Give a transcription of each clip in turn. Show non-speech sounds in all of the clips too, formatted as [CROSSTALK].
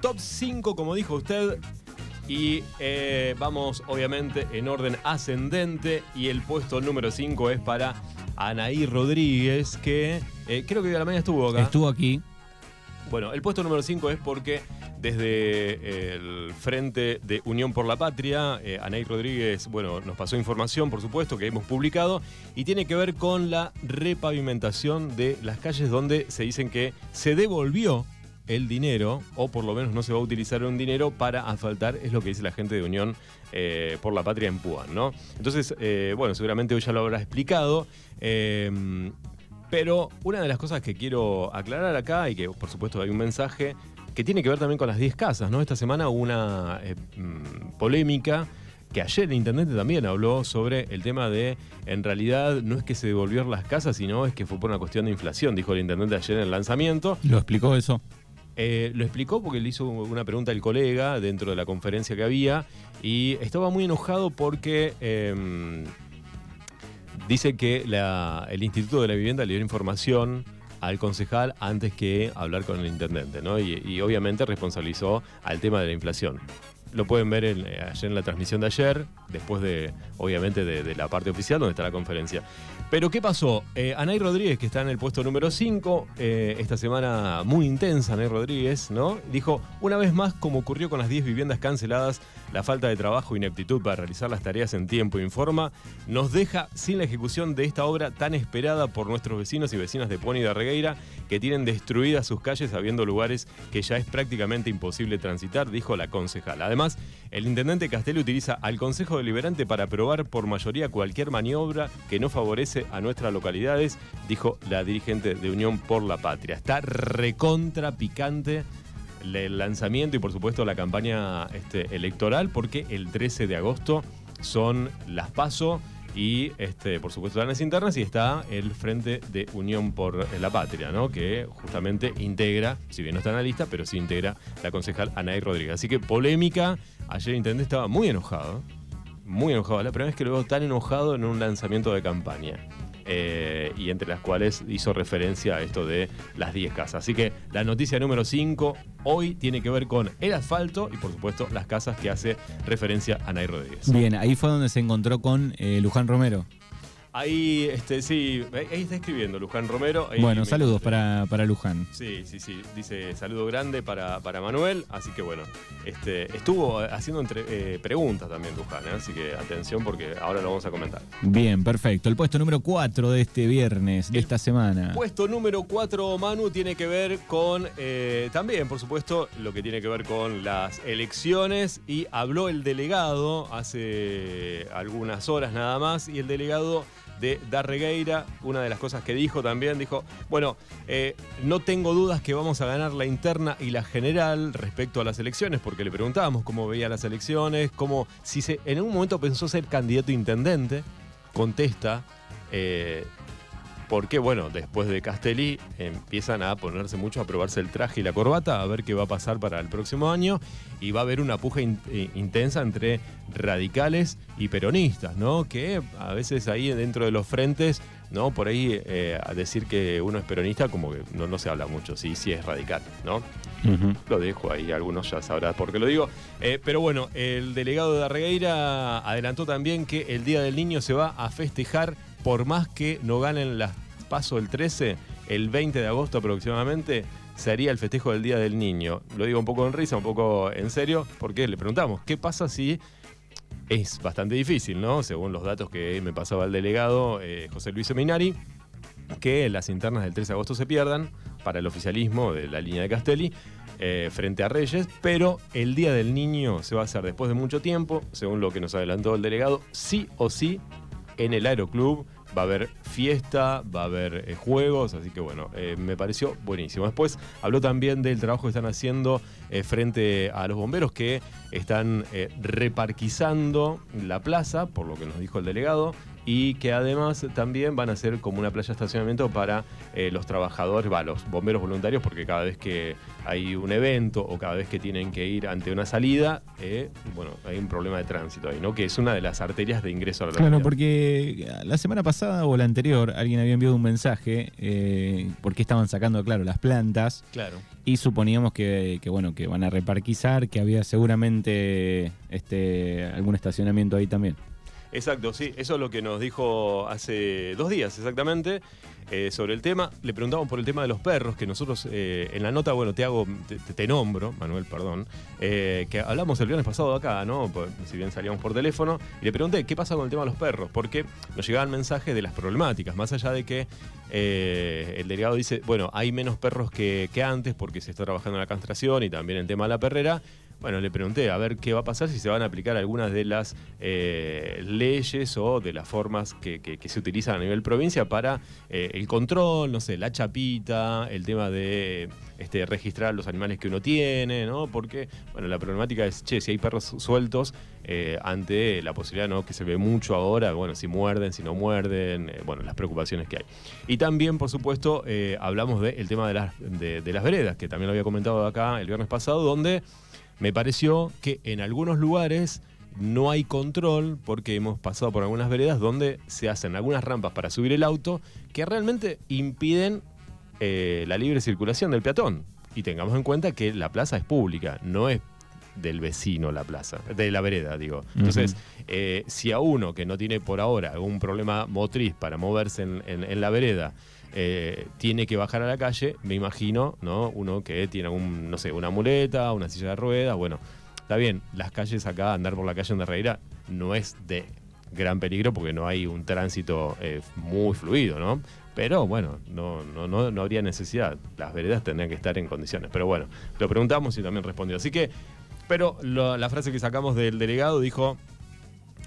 top 5, como dijo usted. Y eh, vamos, obviamente, en orden ascendente. Y el puesto número 5 es para Anaí Rodríguez, que eh, creo que hoy a la mañana estuvo acá. Estuvo aquí. Bueno, el puesto número 5 es porque desde el Frente de Unión por la Patria, eh, Anaí Rodríguez, bueno, nos pasó información, por supuesto, que hemos publicado, y tiene que ver con la repavimentación de las calles donde se dicen que se devolvió el dinero, o por lo menos no se va a utilizar un dinero para asfaltar, es lo que dice la gente de Unión eh, por la Patria en Puan, ¿no? Entonces, eh, bueno, seguramente hoy ya lo habrá explicado. eh, pero una de las cosas que quiero aclarar acá, y que por supuesto hay un mensaje, que tiene que ver también con las 10 casas, ¿no? Esta semana hubo una mm, polémica que ayer en internet también habló sobre el tema de, en realidad, no es que se devolvieron las casas, sino es que fue por una cuestión de inflación, dijo el intendente ayer en el lanzamiento. ¿Lo explicó eso? Eh, lo explicó porque le hizo una pregunta al colega dentro de la conferencia que había y estaba muy enojado porque eh, dice que el Instituto de la Vivienda le dio información al concejal antes que hablar con el intendente, ¿no? Y obviamente responsabilizó al tema de la inflación. Lo pueden ver eh, ayer en la transmisión de ayer, después de, obviamente, de, la parte oficial donde está la conferencia. Pero, ¿qué pasó? Eh, Anay Rodríguez, que está en el puesto número 5, esta semana muy intensa, Anay Rodríguez, ¿no? Dijo, una vez más, como ocurrió con las 10 viviendas canceladas, la falta de trabajo e ineptitud para realizar las tareas en tiempo y en forma nos deja sin la ejecución de esta obra tan esperada por nuestros vecinos y vecinas de Pony de Regueira, que tienen destruidas sus calles habiendo lugares que ya es prácticamente imposible transitar, dijo la concejala. Además, el intendente Castelli utiliza al Consejo Deliberante para aprobar por mayoría cualquier maniobra que no favorece a nuestras localidades, dijo la dirigente de Unión por la Patria. Está recontra picante el lanzamiento y por supuesto la campaña este, electoral porque el 13 de agosto son las PASO y este, por supuesto las internas y está el Frente de Unión por la Patria, ¿no? que justamente integra, si bien no está en la lista, pero sí integra la concejal Anaí Rodríguez. Así que polémica, ayer el intendente estaba muy enojado, muy enojado, la primera vez que lo veo tan enojado en un lanzamiento de campaña. Eh, y entre las cuales hizo referencia a esto de las 10 casas. Así que la noticia número 5 hoy tiene que ver con el asfalto y por supuesto las casas que hace referencia a Nay Rodríguez. Bien, ahí fue donde se encontró con eh, Luján Romero. Ahí, este, sí, ahí está escribiendo Luján Romero. Ahí bueno, saludos para, para Luján. Sí, sí, sí. Dice saludo grande para, para Manuel. Así que bueno, este, estuvo haciendo entre- eh, preguntas también Luján, ¿eh? así que atención porque ahora lo vamos a comentar. Bien, perfecto. El puesto número 4 de este viernes, de esta semana. Puesto número 4, Manu, tiene que ver con, eh, también, por supuesto, lo que tiene que ver con las elecciones. Y habló el delegado hace algunas horas nada más. Y el delegado de Darregueira, una de las cosas que dijo también, dijo, bueno, eh, no tengo dudas que vamos a ganar la interna y la general respecto a las elecciones, porque le preguntábamos cómo veía las elecciones, cómo, si se, en un momento pensó ser candidato intendente, contesta, eh, porque bueno, después de Castelli empiezan a ponerse mucho a probarse el traje y la corbata, a ver qué va a pasar para el próximo año y va a haber una puja in- eh, intensa entre radicales y peronistas, ¿no? Que a veces ahí dentro de los frentes, ¿no? Por ahí eh, a decir que uno es peronista como que no, no se habla mucho, sí, sí es radical, ¿no? Lo dejo ahí, algunos ya sabrán por qué lo digo. Eh, pero bueno, el delegado de Arregueira adelantó también que el Día del Niño se va a festejar por más que no ganen las paso el 13, el 20 de agosto aproximadamente, se haría el festejo del Día del Niño. Lo digo un poco en risa, un poco en serio, porque le preguntamos, ¿qué pasa si es bastante difícil, ¿no? Según los datos que me pasaba el delegado eh, José Luis Seminari, que las internas del 13 de agosto se pierdan para el oficialismo de la línea de Castelli eh, frente a Reyes, pero el Día del Niño se va a hacer después de mucho tiempo, según lo que nos adelantó el delegado, sí o sí en el Aeroclub. Va a haber fiesta, va a haber eh, juegos, así que bueno, eh, me pareció buenísimo. Después habló también del trabajo que están haciendo eh, frente a los bomberos que están reparquizando la plaza, por lo que nos dijo el delegado, y que además también van a ser como una playa de estacionamiento para eh, los trabajadores, va, los bomberos voluntarios, porque cada vez que hay un evento o cada vez que tienen que ir ante una salida, eh, bueno, hay un problema de tránsito ahí, ¿no? Que es una de las arterias de ingreso a la Claro, porque la semana pasada o la anterior alguien había enviado un mensaje eh, porque estaban sacando, claro, las plantas. Claro. Y suponíamos que, que, bueno, que van a reparquizar, que había seguramente este algún estacionamiento ahí también. Exacto, sí, eso es lo que nos dijo hace dos días exactamente eh, sobre el tema. Le preguntamos por el tema de los perros, que nosotros eh, en la nota, bueno, te hago, te, nombro, Manuel, perdón, eh, que hablamos el viernes pasado acá, ¿no? Si bien salíamos por teléfono, y le pregunté qué pasa con el tema de los perros, porque nos llegaban mensajes de las problemáticas, más allá de que el delegado dice, bueno, hay menos perros que, que antes porque se está trabajando en la castración y también el tema de la perrera. Bueno, le pregunté a ver qué va a pasar si se van a aplicar algunas de las eh, leyes o de las formas que, se utilizan a nivel provincia para eh, el control, no sé, la chapita, el tema de este, registrar los animales que uno tiene, ¿no? Porque, bueno, la problemática es, che, si hay perros sueltos, eh, ante la posibilidad, ¿no? Que se ve mucho ahora, bueno, si muerden, si no muerden, bueno, las preocupaciones que hay. Y también, por supuesto, hablamos del tema de las, de las veredas, que también lo había comentado acá el viernes pasado, donde me pareció que en algunos lugares no hay control porque hemos pasado por algunas veredas donde se hacen algunas rampas para subir el auto que realmente impiden eh, la libre circulación del peatón. Y tengamos en cuenta que la plaza es pública, no es del vecino la plaza, de la vereda, digo. Entonces, eh, si a uno que no tiene por ahora algún problema motriz para moverse en la vereda, eh, tiene que bajar a la calle, me imagino, ¿no? Uno que tiene un, no sé, una muleta, una silla de ruedas, bueno, está bien, las calles acá, andar por la calle de Reira no es de gran peligro porque no hay un tránsito eh, muy fluido, ¿no? Pero bueno, no, no, no, no habría necesidad. Las veredas tendrían que estar en condiciones. Pero bueno, lo preguntamos y también respondió. Así que, pero la frase que sacamos del delegado dijo,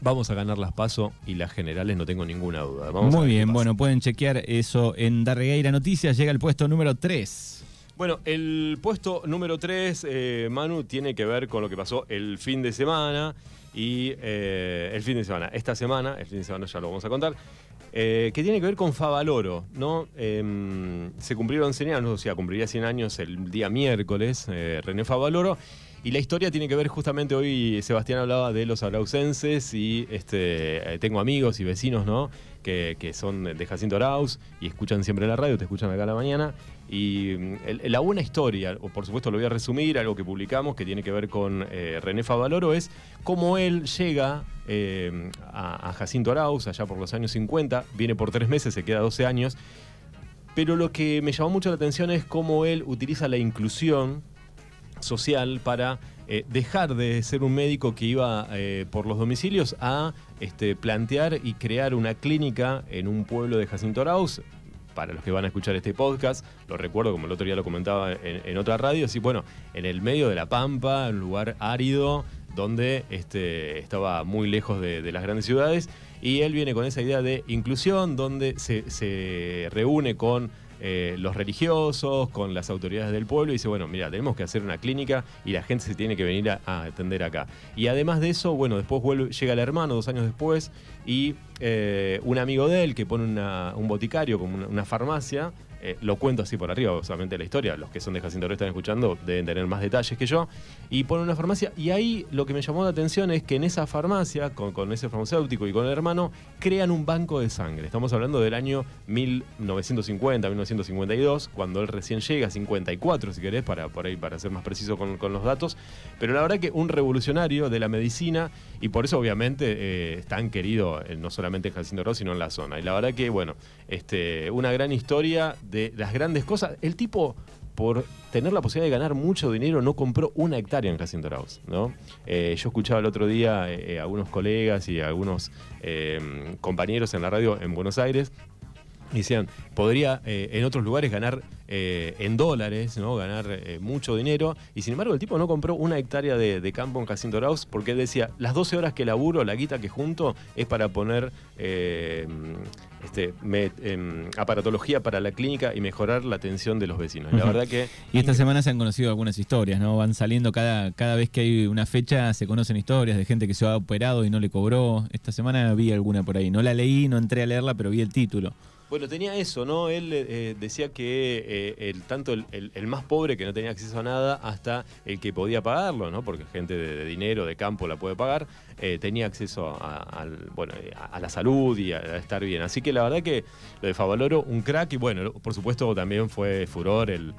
Vamos a ganar las PASO y las generales, no tengo ninguna duda. Muy bien, bueno, pueden chequear eso en Darregueira Noticias. Llega el puesto número 3. Bueno, el puesto número 3, eh, Manu, tiene que ver con lo que pasó el fin de semana. Y eh, el fin de semana, esta semana, el fin de semana ya lo vamos a contar, eh, que tiene que ver con Favaloro, ¿no? Em, se cumplieron 100 años, o sea, cumpliría 100 años el día miércoles, René Favaloro. Y la historia tiene que ver justamente hoy, Sebastián hablaba de los araucenses y este, eh, tengo amigos y vecinos, ¿no? Que, son de Jacinto Arauz y escuchan siempre la radio, te escuchan acá a la mañana. Y mm, la buena historia, o por supuesto lo voy a resumir, algo que publicamos que tiene que ver con eh, René Favaloro, es cómo él llega eh, a, a Jacinto Arauz allá por los años 50, viene por tres meses, se queda 12 años. Pero lo que me llamó mucho la atención es cómo él utiliza la inclusión social para eh, dejar de ser un médico que iba eh, por los domicilios a este, plantear y crear una clínica en un pueblo de Jacinto Arauz. Para los que van a escuchar este podcast, lo recuerdo como el otro día lo comentaba en, otra radio, así, bueno, en el medio de la pampa, un lugar árido, donde este, estaba muy lejos de, las grandes ciudades, y él viene con esa idea de inclusión, donde se reúne con eh, los religiosos, con las autoridades del pueblo y dice, bueno, mira, tenemos que hacer una clínica y la gente se tiene que venir a, atender acá. Y además de eso, bueno, después vuelve, llega el hermano dos años después y eh, un amigo de él que pone un boticario como una farmacia eh, lo cuento así por arriba, solamente la historia. Los que son de Jacinto están escuchando deben tener más detalles que yo. Y pone una farmacia. Y ahí lo que me llamó la atención es que en esa farmacia, con, ese farmacéutico y con el hermano, crean un banco de sangre. Estamos hablando del año 1950, 1952, cuando él recién llega, 54 si querés, para, por ahí, para ser más preciso con, los datos. Pero la verdad que un revolucionario de la medicina, y por eso obviamente eh, tan querido eh, no solamente en Jacinto Rossi, sino en la zona. Y la verdad que, bueno, este, una gran historia de las grandes cosas. El tipo, por tener la posibilidad de ganar mucho dinero, no compró una hectárea en Jacinto Arauz, ¿no? Eh, yo escuchaba el otro día eh, a algunos colegas y a algunos eh, compañeros en la radio en Buenos Aires Decían, podría eh, en otros lugares ganar eh, en dólares, ¿no? Ganar eh, mucho dinero. Y sin embargo, el tipo no compró una hectárea de, campo en Jacinto Arauz porque él decía, las 12 horas que laburo, la guita que junto, es para poner este, em, aparatología para la clínica y mejorar la atención de los vecinos. La verdad que. Y esta semana se han conocido algunas historias, ¿no? Van saliendo cada, cada vez que hay una fecha, se conocen historias de gente que se ha operado y no le cobró. Esta semana vi alguna por ahí. No la leí, no entré a leerla, pero vi el título. Bueno, tenía eso, ¿no? Él eh, decía que eh, el, tanto el, más pobre que no tenía acceso a nada hasta el que podía pagarlo, ¿no? Porque gente de, dinero, de campo la puede pagar, eh, tenía acceso a, bueno, a, la salud y a, estar bien. Así que la verdad que lo de Favaloro, un crack y bueno, por supuesto también fue furor el,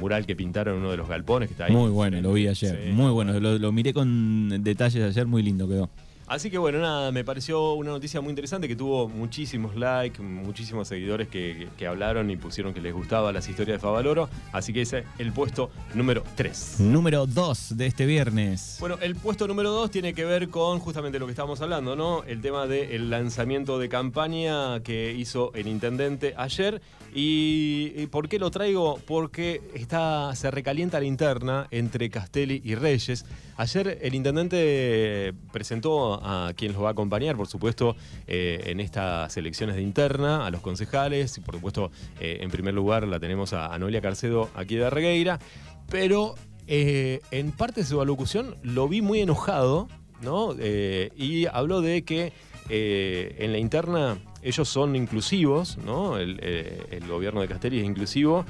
mural que pintaron en uno de los galpones que está ahí. Muy bueno, lo vi ayer, muy bueno, lo, lo miré con detalles ayer, muy lindo quedó. Así que bueno, nada, me pareció una noticia muy interesante que tuvo muchísimos likes, muchísimos seguidores que, hablaron y pusieron que les gustaba las historias de Favaloro. Así que ese es el puesto número 3. Número 2 de este viernes. Bueno, el puesto número 2 tiene que ver con justamente lo que estábamos hablando, ¿no? El tema del lanzamiento de campaña que hizo el intendente ayer. ¿Y, por qué lo traigo? Porque está, se recalienta la interna entre Castelli y Reyes. Ayer el intendente presentó a quien los va a acompañar, por supuesto, eh, en estas elecciones de interna, a los concejales. Y por supuesto, eh, en primer lugar la tenemos a, Noelia Carcedo aquí de Regueira. Pero eh, en parte de su alocución lo vi muy enojado, ¿no? y habló de que en la interna ellos son inclusivos, ¿no? El, gobierno de Castelli es inclusivo,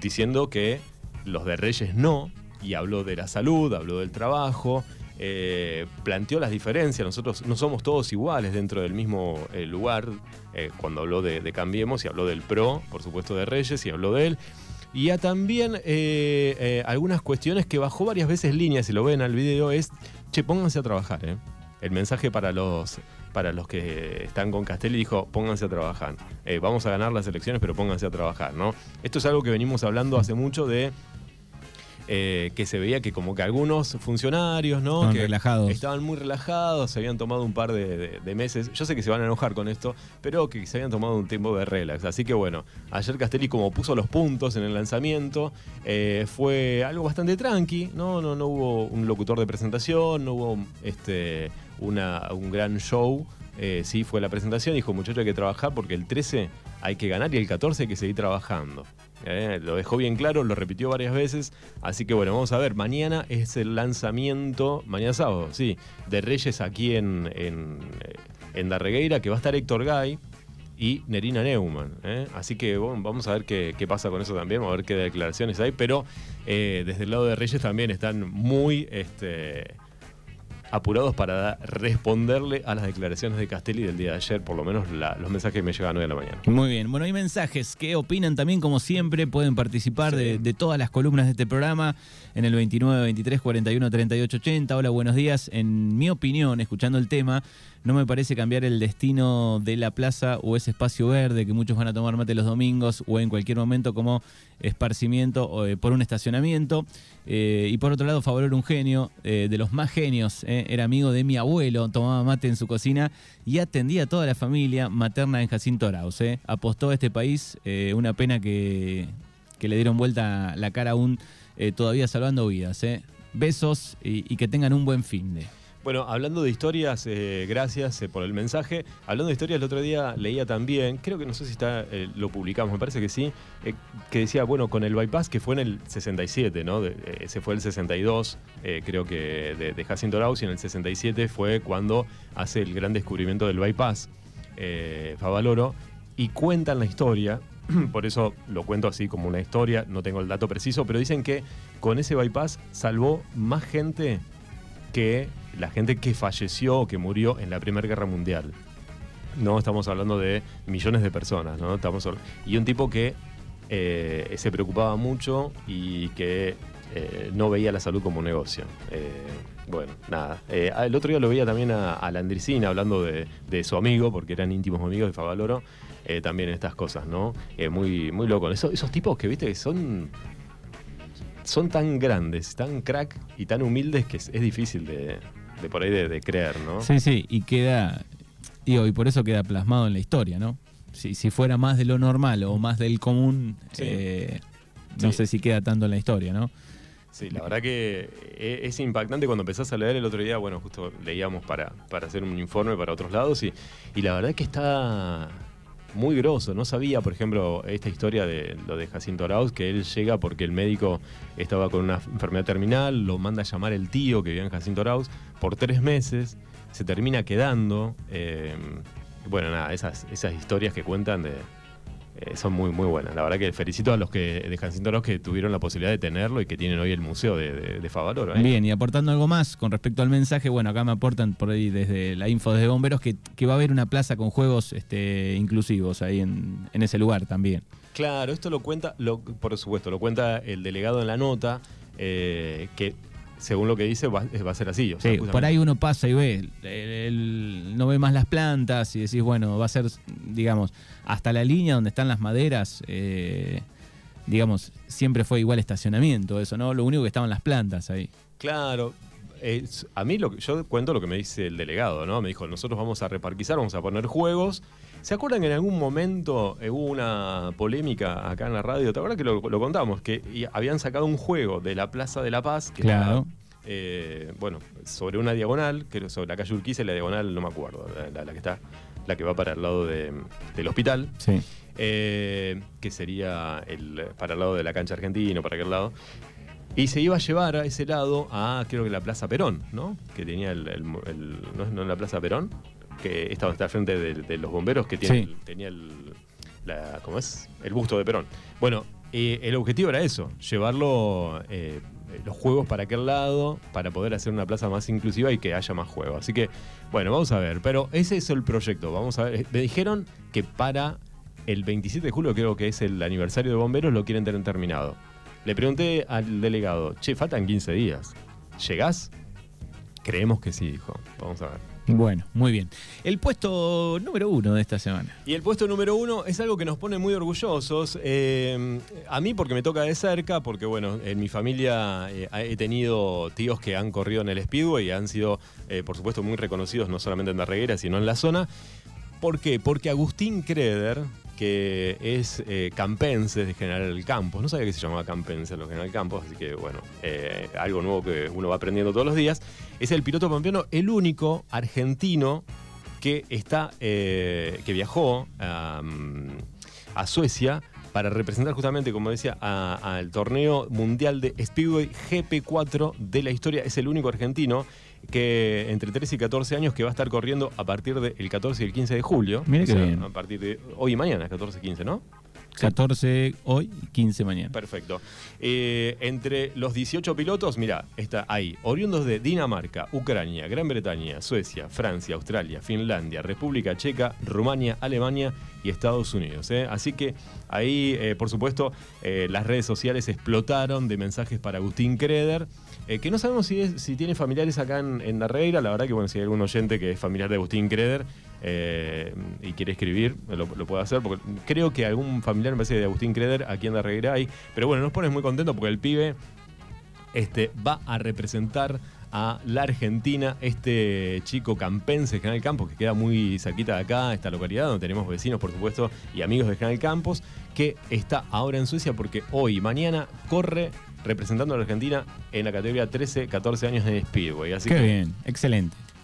diciendo que los de Reyes no, y habló de la salud, habló del trabajo, eh, planteó las diferencias. Nosotros no somos todos iguales dentro del mismo eh, lugar. Eh, cuando habló de, Cambiemos y habló del PRO, por supuesto de Reyes, y habló de él. Y a también algunas cuestiones que bajó varias veces líneas, si lo ven al video, es, che, pónganse a trabajar. El mensaje para los, para los que están con Castelli dijo, pónganse a trabajar. vamos a ganar las elecciones, pero pónganse a trabajar. ¿no? Esto es algo que venimos hablando hace mucho de eh, que se veía que como que algunos funcionarios, ¿no? Estaban que relajados. Estaban muy relajados, se habían tomado un par de, meses. Yo sé que se van a enojar con esto, pero que se habían tomado un tiempo de relax. Así que bueno, ayer Castelli como puso los puntos en el lanzamiento, eh, fue algo bastante tranqui, ¿no? ¿no? No hubo un locutor de presentación, no hubo este, una, un gran show. Eh, sí, fue la presentación, dijo muchachos hay que trabajar porque el 13 hay que ganar y el 14 hay que seguir trabajando. Eh, lo dejó bien claro, lo repitió varias veces. Así que bueno, vamos a ver. Mañana es el lanzamiento, mañana sábado, sí, de Reyes aquí en, en, en Darregueira, que va a estar Héctor Gay y Nerina Neumann. ¿eh? Así que vamos a ver qué, pasa con eso también, vamos a ver qué declaraciones hay. Pero eh, desde el lado de Reyes también están muy. Este, apurados para responderle a las declaraciones de Castelli del día de ayer, por lo menos los mensajes que me llegan hoy a la mañana. Muy bien, bueno, hay mensajes que opinan también, como siempre, pueden participar de, todas las columnas de este programa en el 29, 23, 41, 38, 80. Hola, buenos días. En mi opinión, escuchando el tema, no me parece cambiar el destino de la plaza o ese espacio verde que muchos van a tomar mate los domingos o en cualquier momento como esparcimiento o, eh, por un estacionamiento. Eh, y por otro lado, Favor un genio, eh, de los más genios. era amigo de mi abuelo, tomaba mate en su cocina y atendía a toda la familia materna en Jacinto Arauz. Apostó a este país, una pena que, le dieron vuelta la cara aún todavía salvando vidas. Besos y, y que tengan un buen fin de. Bueno, hablando de historias, eh, gracias eh, por el mensaje. Hablando de historias, el otro día leía también, creo que no sé si está, eh, lo publicamos, me parece que sí, que decía, bueno, con el bypass que fue en el 67, ¿no? ese fue el 62, creo que de, Jacinto Arauz, y en el 67 fue cuando hace el gran descubrimiento del bypass, Favaloro, y cuentan la historia, [CLEARS THROAT] por eso lo cuento así como una historia, no tengo el dato preciso, pero dicen que con ese bypass salvó más gente que la gente que falleció o que murió en la Primera Guerra Mundial. No estamos hablando de millones de personas, ¿no? Estamos y un tipo que eh, se preocupaba mucho y que eh, no veía la salud como un negocio. Eh, bueno, nada. el otro día lo veía también a, a Landricina hablando de, su amigo, porque eran íntimos amigos de Favaloro. también estas cosas, ¿no? muy, muy loco. Esos, esos tipos que, viste, que son son tan grandes, tan crack y tan humildes que es, difícil de, por ahí de, creer, ¿no? Sí, sí, y queda, y por eso queda plasmado en la historia, ¿no? si, si fuera más de lo normal o más del común, eh, no sé si queda tanto en la historia, ¿no? Sí, la verdad que e, es impactante cuando empezás a leer el otro día, bueno, justo leíamos para, para hacer un informe para otros lados y, y la verdad que está muy groso. No sabía, por ejemplo, esta historia de lo de Jacinto Arauz, que él llega porque el médico estaba con una enfermedad terminal, lo manda a llamar el tío que vivía en Jacinto Arauz por tres meses, se termina quedando. Eh, bueno, nada, esas, esas historias que cuentan de, eh, son muy, muy buenas. La verdad que felicito a los que de Jacinto que tuvieron la posibilidad de tenerlo y que tienen hoy el museo de, de, Favaloro. ¿eh? Bien, y aportando algo más con respecto al mensaje, bueno, acá me aportan por ahí desde la info de bomberos que, va a haber una plaza con juegos este, inclusivos ahí en, ese lugar también. Claro, esto lo cuenta, lo, por supuesto, lo cuenta el delegado en la nota, eh, que según lo que dice, va, a ser así. sí, por ahí uno pasa y ve, no ve más las plantas y decís, bueno, va a ser, digamos, hasta la línea donde están las maderas, eh, digamos, siempre fue igual estacionamiento, eso, ¿no? Lo único que estaban las plantas ahí. Claro. a mí lo yo cuento lo que me dice el delegado, ¿no? Me dijo, nosotros vamos a reparquizar, vamos a poner juegos. ¿Se acuerdan que en algún momento hubo una polémica acá en la radio? ¿Te acuerdas que lo, contamos? Que habían sacado un juego de la Plaza de la Paz, que claro. Eh, bueno, sobre una diagonal, que sobre la calle Urquiza y la diagonal, no me acuerdo, la, que está, la que va para el lado del hospital. Sí. Eh, que sería el, para el lado de la cancha argentina, para aquel lado. Y se iba a llevar a ese lado a, creo que la Plaza Perón, ¿no? Que tenía el. ¿no, ¿no, en la Plaza Perón? Que estaba está frente de, los bomberos, que tiene, tenía el. ¿Cómo es? El busto de Perón. Bueno, eh, el objetivo era eso, llevarlo eh, los juegos para aquel lado para poder hacer una plaza más inclusiva y que haya más juegos. Así que, bueno, vamos a ver. Pero ese es el proyecto. Vamos a ver. Me dijeron que para el 27 de julio, creo que es el aniversario de bomberos, lo quieren tener terminado. Le pregunté al delegado, che, faltan 15 días. ¿Llegás? Creemos que sí, dijo. Vamos a ver. Bueno, muy bien. El puesto número uno de esta semana. Y el puesto número uno es algo que nos pone muy orgullosos. Eh, a mí porque me toca de cerca, porque bueno, en mi familia eh, he tenido tíos que han corrido en el Speedway y han sido, eh, por supuesto, muy reconocidos no solamente en Darreguera, sino en la zona. ¿Por qué? Porque Agustín Creder, que es eh, Campense de General Campos. No sabía que se llamaba Campense los General Campos, así que bueno, eh, algo nuevo que uno va aprendiendo todos los días. Es el piloto pampeano, el único argentino que está, eh, que viajó a Suecia para representar justamente, como decía, al torneo mundial de Speedway GP4 de la historia. Es el único argentino que entre 13 y 14 años que va a estar corriendo a partir del 14 y el 15 de julio. Que bien. A partir de hoy y mañana, 14 y 15, ¿no? 14 hoy y 15 mañana. Perfecto. Eh, entre los 18 pilotos, mira, está ahí, oriundos de Dinamarca, Ucrania, Gran Bretaña, Suecia, Francia, Australia, Finlandia, República Checa, Rumania, Alemania y Estados Unidos. ¿eh? Así que ahí, eh, por supuesto, las redes sociales explotaron de mensajes para Agustín Creder. que no sabemos si, tiene familiares acá en, la Reira. La verdad que, bueno, si hay algún oyente que es familiar de Agustín Creder, eh, y quiere escribir, lo, puede hacer, porque creo que algún familiar, me parece de Agustín Creder, aquí anda Reguera hay, pero bueno, nos pones muy contentos porque el pibe este, va a representar a la Argentina, este chico campense, General Campos, que queda muy cerquita de acá, esta localidad, donde tenemos vecinos, por supuesto, y amigos de General Campos, que está ahora en Suecia porque hoy y mañana corre representando a la Argentina en la categoría 13-14 años en Speedway. Así Qué bien, excelente.